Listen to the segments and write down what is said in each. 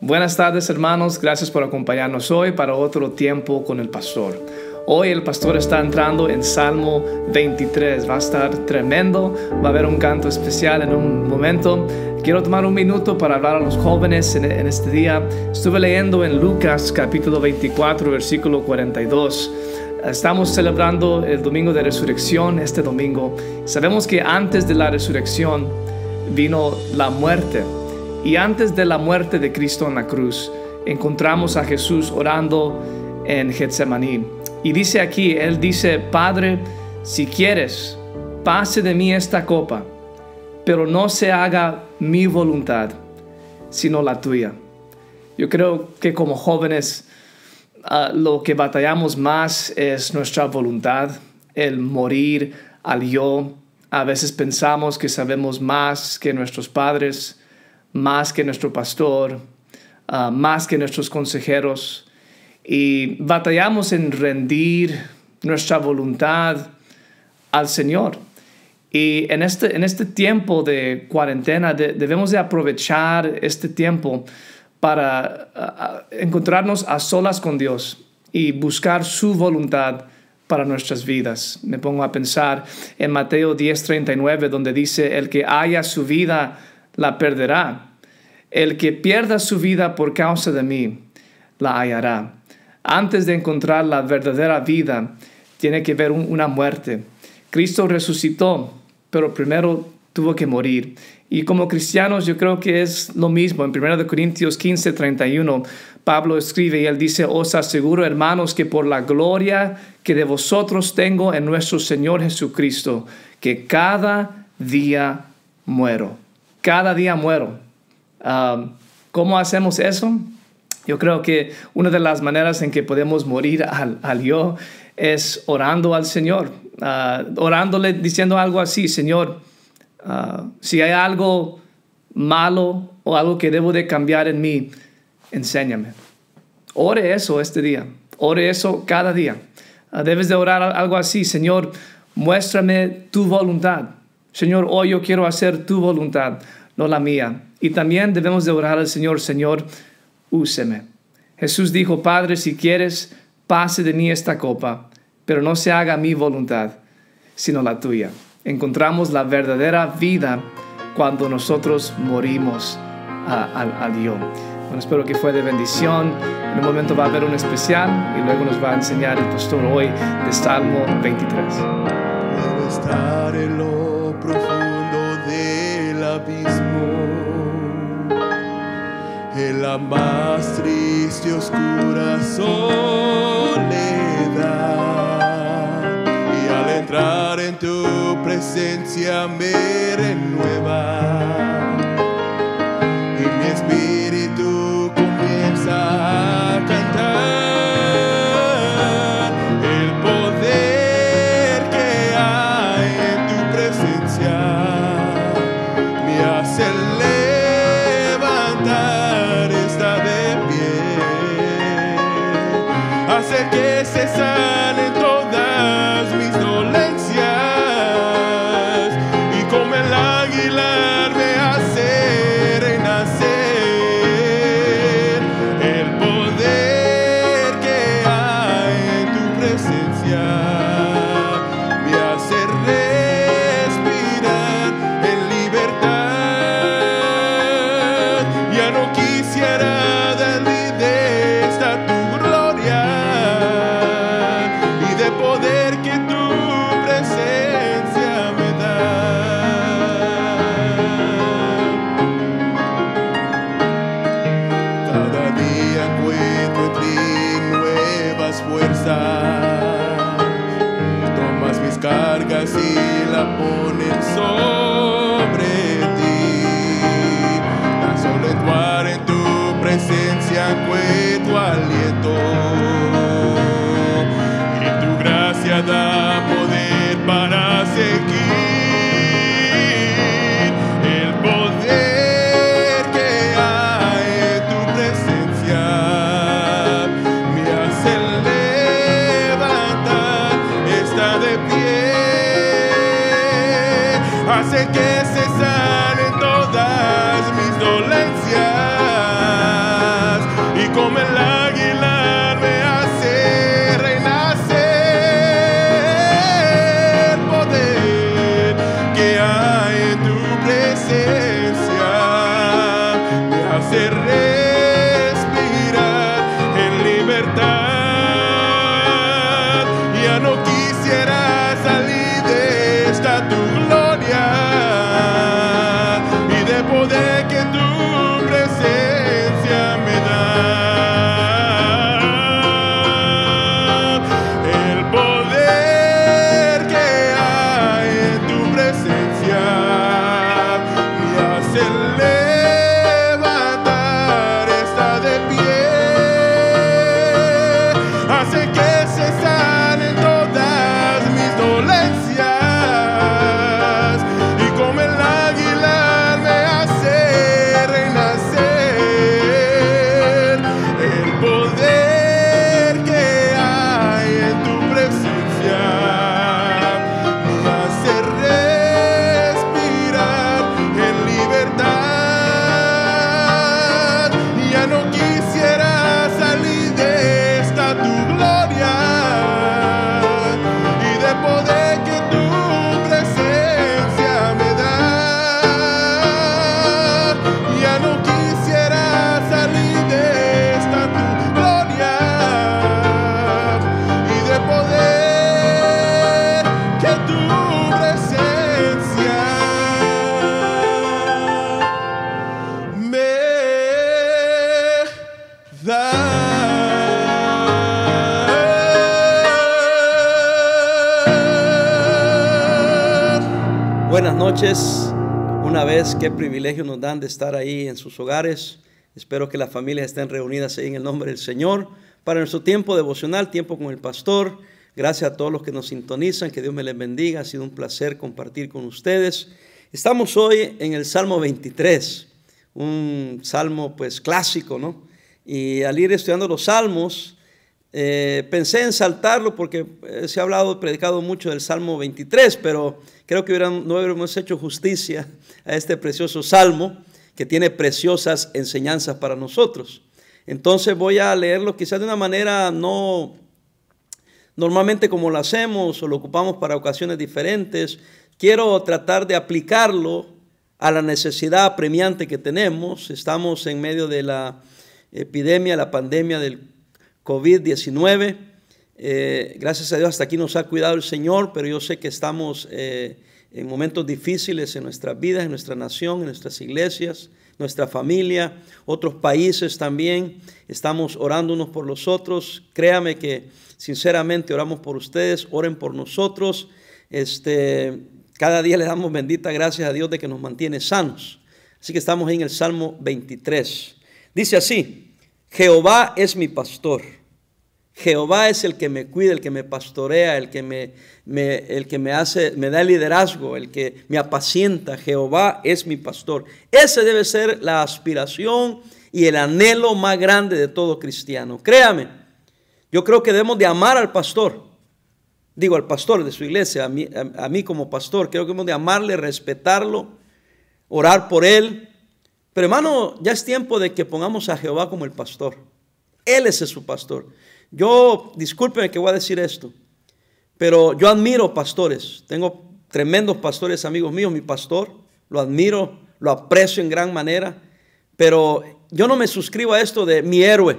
Buenas tardes hermanos, gracias por acompañarnos hoy para otro tiempo con el pastor. Hoy el pastor está entrando en Salmo 23, va a estar tremendo, va a haber un canto especial en un momento. Quiero tomar un minuto para hablar a los jóvenes en, este día. Estuve leyendo en Lucas capítulo 24, versículo 42. Estamos celebrando el domingo de resurrección este domingo. Sabemos que antes de la resurrección vino la muerte y antes de la muerte de Cristo en la cruz, encontramos a Jesús orando en Getsemaní. Y dice aquí, Él dice, Padre, si quieres, pase de mí esta copa, pero no se haga mi voluntad, sino la tuya. Yo creo que como jóvenes uh, lo que batallamos más es nuestra voluntad, el morir al yo. A veces pensamos que sabemos más que nuestros padres, más que nuestro pastor, uh, más que nuestros consejeros. Y batallamos en rendir nuestra voluntad al Señor. Y en este, en este tiempo de cuarentena debemos de aprovechar este tiempo para uh, encontrarnos a solas con Dios y buscar su voluntad para nuestras vidas. Me pongo a pensar en Mateo 10:39, donde dice, el que haya su vida, la perderá. El que pierda su vida por causa de mí, la hallará. Antes de encontrar la verdadera vida, tiene que haber una muerte. Cristo resucitó, pero primero tuvo que morir. Y como cristianos yo creo que es lo mismo. En 1 Corintios 15, 31, Pablo escribe y él dice, os aseguro hermanos que por la gloria que de vosotros tengo en nuestro Señor Jesucristo, que cada día muero cada día muero. Um, ¿Cómo hacemos eso? Yo creo que una de las maneras en que podemos morir al, yo es orando al Señor, uh, orándole diciendo algo así, Señor, uh, si hay algo malo o algo que debo de cambiar en mí, enséñame. Ore eso este día, ore eso cada día. Uh, debes de orar algo así, Señor, muéstrame tu voluntad. Señor, hoy yo quiero hacer tu voluntad, no la mía. Y también debemos de orar al Señor, Señor, úseme. Jesús dijo, Padre, si quieres, pase de mí esta copa, pero no se haga mi voluntad, sino la tuya. Encontramos la verdadera vida cuando nosotros morimos al yo. Bueno, espero que fue de bendición. En un momento va a haber un especial y luego nos va a enseñar el pastor hoy de Salmo 23. estar en lo profundo abismo, en la más triste y oscura soledad. Y al entrar en tu presencia me renueva. Que se salen noches. Una vez, qué privilegio nos dan de estar ahí en sus hogares. Espero que las familias estén reunidas ahí en el nombre del Señor. Para nuestro tiempo devocional, tiempo con el pastor. Gracias a todos los que nos sintonizan. Que Dios me les bendiga. Ha sido un placer compartir con ustedes. Estamos hoy en el Salmo 23, un salmo pues clásico, ¿no? Y al ir estudiando los salmos, eh, pensé en saltarlo porque eh, se ha hablado, predicado mucho del Salmo 23, pero creo que no hubiéramos hecho justicia a este precioso salmo que tiene preciosas enseñanzas para nosotros. Entonces voy a leerlo quizás de una manera no normalmente como lo hacemos o lo ocupamos para ocasiones diferentes. Quiero tratar de aplicarlo a la necesidad apremiante que tenemos. Estamos en medio de la epidemia, la pandemia del COVID-19. Eh, gracias a Dios hasta aquí nos ha cuidado el Señor, pero yo sé que estamos eh, en momentos difíciles en nuestras vidas, en nuestra nación, en nuestras iglesias, nuestra familia, otros países también. Estamos orando unos por los otros. Créame que sinceramente oramos por ustedes, oren por nosotros. Este, cada día le damos bendita gracias a Dios de que nos mantiene sanos. Así que estamos en el Salmo 23. Dice así, Jehová es mi pastor. Jehová es el que me cuida, el que me pastorea, el que me, el que me hace, me da liderazgo, el que me apacienta. Jehová es mi pastor. Ese debe ser la aspiración y el anhelo más grande de todo cristiano. Créame, yo creo que debemos de amar al pastor. Digo, al pastor de su iglesia, a mí, a mí como pastor. Creo que debemos de amarle, respetarlo, orar por él. Pero hermano, ya es tiempo de que pongamos a Jehová como el pastor. Él es su pastor. Yo, discúlpeme que voy a decir esto, pero yo admiro pastores. Tengo tremendos pastores amigos míos. Mi pastor, lo admiro, lo aprecio en gran manera. Pero yo no me suscribo a esto de mi héroe.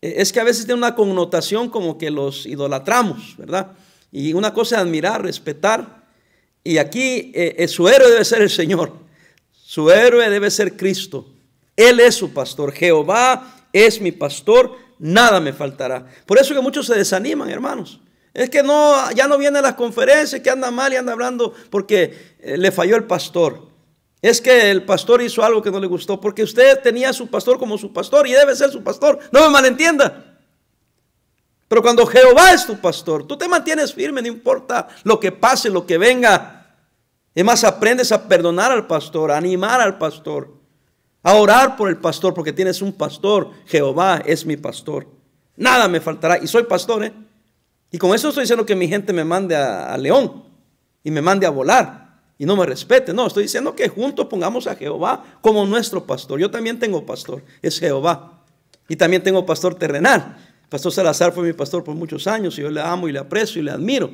Eh, Es que a veces tiene una connotación como que los idolatramos, ¿verdad? Y una cosa es admirar, respetar. Y aquí eh, eh, su héroe debe ser el Señor. Su héroe debe ser Cristo. Él es su pastor. Jehová es mi pastor. Nada me faltará. Por eso que muchos se desaniman, hermanos. Es que no, ya no viene a las conferencias, que anda mal y anda hablando porque eh, le falló el pastor. Es que el pastor hizo algo que no le gustó, porque usted tenía a su pastor como su pastor y debe ser su pastor. No me malentienda. Pero cuando Jehová es tu pastor, tú te mantienes firme, no importa lo que pase, lo que venga. Es más, aprendes a perdonar al pastor, a animar al pastor, a orar por el pastor, porque tienes un pastor. Jehová es mi pastor. Nada me faltará. Y soy pastor, ¿eh? Y con eso estoy diciendo que mi gente me mande a, León y me mande a volar y no me respete. No, estoy diciendo que juntos pongamos a Jehová como nuestro pastor. Yo también tengo pastor, es Jehová. Y también tengo pastor terrenal. Pastor Salazar fue mi pastor por muchos años y yo le amo y le aprecio y le admiro.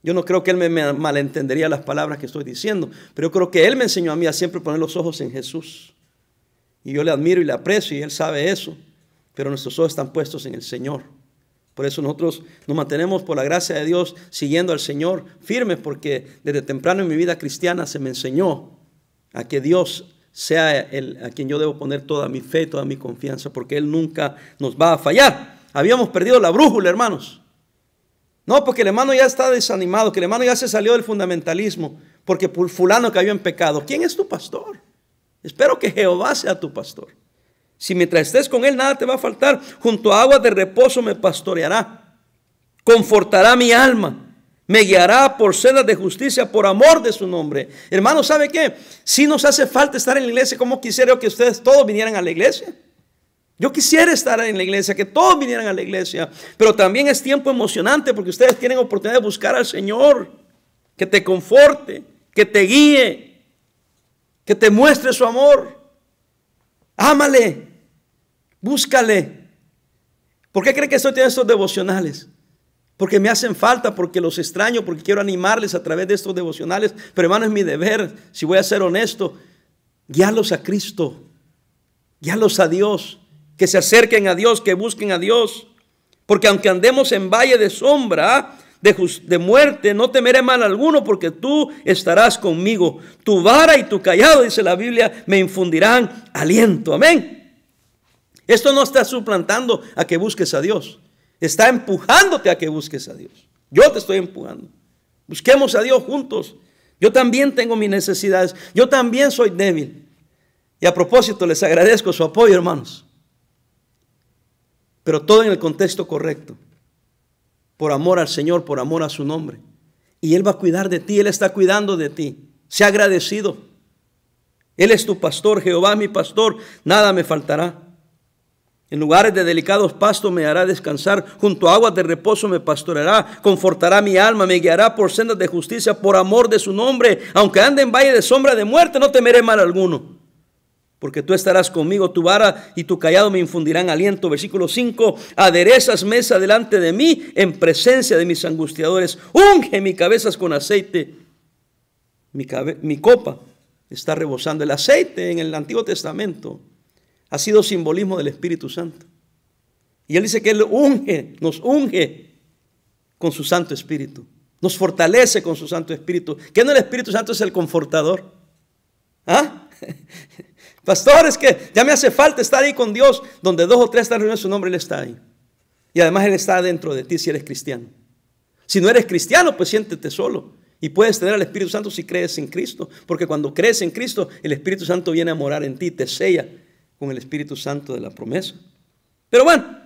Yo no creo que él me, me malentendería las palabras que estoy diciendo, pero yo creo que él me enseñó a mí a siempre poner los ojos en Jesús. Y yo le admiro y le aprecio y él sabe eso. Pero nuestros ojos están puestos en el Señor. Por eso nosotros nos mantenemos por la gracia de Dios siguiendo al Señor firmes porque desde temprano en mi vida cristiana se me enseñó a que Dios sea el, a quien yo debo poner toda mi fe, toda mi confianza, porque Él nunca nos va a fallar. Habíamos perdido la brújula, hermanos. No, porque el hermano ya está desanimado, que el hermano ya se salió del fundamentalismo, porque fulano cayó en pecado. ¿Quién es tu pastor? Espero que Jehová sea tu pastor. Si mientras estés con él nada te va a faltar, junto a aguas de reposo me pastoreará, confortará mi alma, me guiará por sendas de justicia por amor de su nombre. Hermano, ¿sabe qué? Si nos hace falta estar en la iglesia, como quisiera que ustedes todos vinieran a la iglesia. Yo quisiera estar en la iglesia, que todos vinieran a la iglesia, pero también es tiempo emocionante porque ustedes tienen oportunidad de buscar al Señor, que te conforte, que te guíe, que te muestre su amor. Ámale, búscale. ¿Por qué cree que estoy teniendo estos devocionales? Porque me hacen falta, porque los extraño, porque quiero animarles a través de estos devocionales. Pero hermano, es mi deber, si voy a ser honesto, guiarlos a Cristo, guiarlos a Dios que se acerquen a Dios, que busquen a Dios. Porque aunque andemos en valle de sombra, de, muerte, no temeré mal alguno, porque tú estarás conmigo. Tu vara y tu callado, dice la Biblia, me infundirán aliento. Amén. Esto no está suplantando a que busques a Dios. Está empujándote a que busques a Dios. Yo te estoy empujando. Busquemos a Dios juntos. Yo también tengo mis necesidades. Yo también soy débil. Y a propósito, les agradezco su apoyo, hermanos pero todo en el contexto correcto. Por amor al Señor, por amor a su nombre. Y Él va a cuidar de ti, Él está cuidando de ti. Sea agradecido. Él es tu pastor, Jehová mi pastor, nada me faltará. En lugares de delicados pastos me hará descansar, junto a aguas de reposo me pastoreará, confortará mi alma, me guiará por sendas de justicia por amor de su nombre. Aunque ande en valle de sombra de muerte, no temeré mal alguno porque tú estarás conmigo, tu vara y tu callado me infundirán aliento. Versículo 5, aderezas mesa delante de mí en presencia de mis angustiadores, unge mi cabeza con aceite, mi, mi copa está rebosando. El aceite en el Antiguo Testamento ha sido simbolismo del Espíritu Santo. Y él dice que él unge, nos unge con su Santo Espíritu, nos fortalece con su Santo Espíritu. ¿Qué no el Espíritu Santo es el confortador? ¿Ah? Pastor, es que ya me hace falta estar ahí con Dios, donde dos o tres están reunidos su nombre, Él está ahí. Y además Él está dentro de ti si eres cristiano. Si no eres cristiano, pues siéntete solo. Y puedes tener al Espíritu Santo si crees en Cristo. Porque cuando crees en Cristo, el Espíritu Santo viene a morar en ti, te sella con el Espíritu Santo de la promesa. Pero bueno,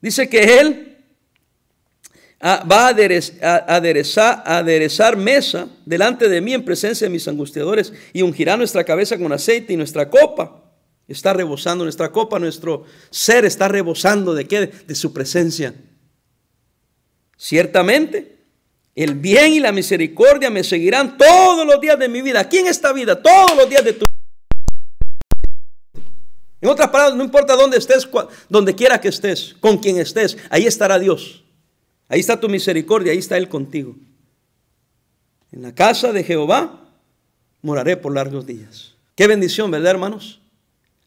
dice que Él va a aderezar, mesa delante de mí en presencia de mis angustiadores y ungirá nuestra cabeza con aceite y nuestra copa está rebosando, nuestra copa, nuestro ser está rebosando de qué? De su presencia. Ciertamente, el bien y la misericordia me seguirán todos los días de mi vida. Aquí en esta vida, todos los días de tu vida. En otras palabras, no importa dónde estés, donde quiera que estés, con quien estés, ahí estará Dios. Ahí está tu misericordia, ahí está Él contigo. En la casa de Jehová moraré por largos días. Qué bendición, ¿verdad, hermanos?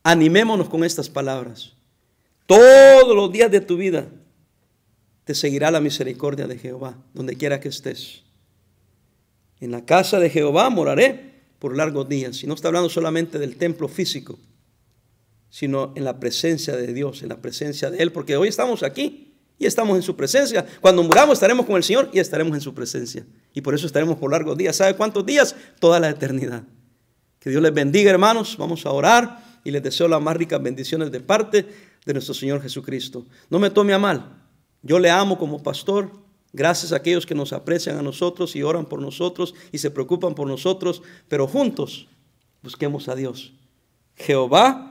Animémonos con estas palabras. Todos los días de tu vida te seguirá la misericordia de Jehová, donde quiera que estés. En la casa de Jehová moraré por largos días. Y no está hablando solamente del templo físico, sino en la presencia de Dios, en la presencia de Él, porque hoy estamos aquí y estamos en su presencia. Cuando muramos estaremos con el Señor y estaremos en su presencia. Y por eso estaremos por largos días. ¿Sabe cuántos días? Toda la eternidad. Que Dios les bendiga, hermanos. Vamos a orar y les deseo las más ricas bendiciones de parte de nuestro Señor Jesucristo. No me tome a mal. Yo le amo como pastor. Gracias a aquellos que nos aprecian a nosotros y oran por nosotros y se preocupan por nosotros. Pero juntos busquemos a Dios. Jehová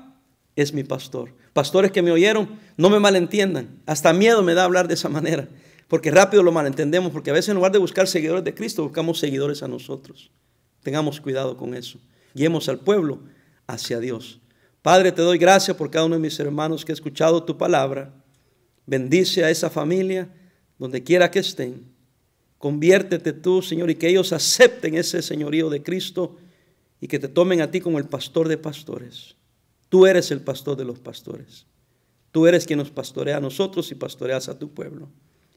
es mi pastor. Pastores que me oyeron, no me malentiendan. Hasta miedo me da hablar de esa manera. Porque rápido lo malentendemos. Porque a veces en lugar de buscar seguidores de Cristo, buscamos seguidores a nosotros. Tengamos cuidado con eso. Guiemos al pueblo hacia Dios. Padre, te doy gracias por cada uno de mis hermanos que ha escuchado tu palabra. Bendice a esa familia donde quiera que estén. Conviértete tú, Señor, y que ellos acepten ese señorío de Cristo y que te tomen a ti como el pastor de pastores. Tú eres el pastor de los pastores. Tú eres quien nos pastorea a nosotros y pastoreas a tu pueblo.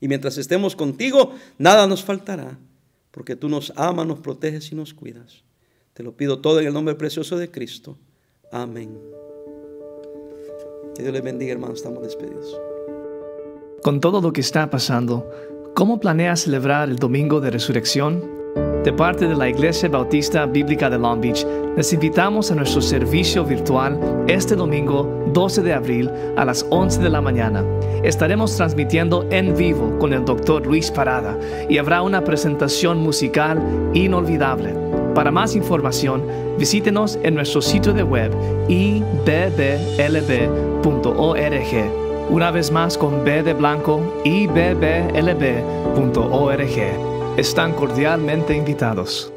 Y mientras estemos contigo, nada nos faltará, porque tú nos amas, nos proteges y nos cuidas. Te lo pido todo en el nombre precioso de Cristo. Amén. Que Dios les bendiga, hermanos. Estamos despedidos. Con todo lo que está pasando, ¿cómo planeas celebrar el domingo de resurrección? De parte de la Iglesia Bautista Bíblica de Long Beach, les invitamos a nuestro servicio virtual este domingo 12 de abril a las 11 de la mañana. Estaremos transmitiendo en vivo con el Dr. Luis Parada y habrá una presentación musical inolvidable. Para más información, visítenos en nuestro sitio de web ibblb.org. Una vez más con B de blanco, ibblb.org. Están cordialmente invitados.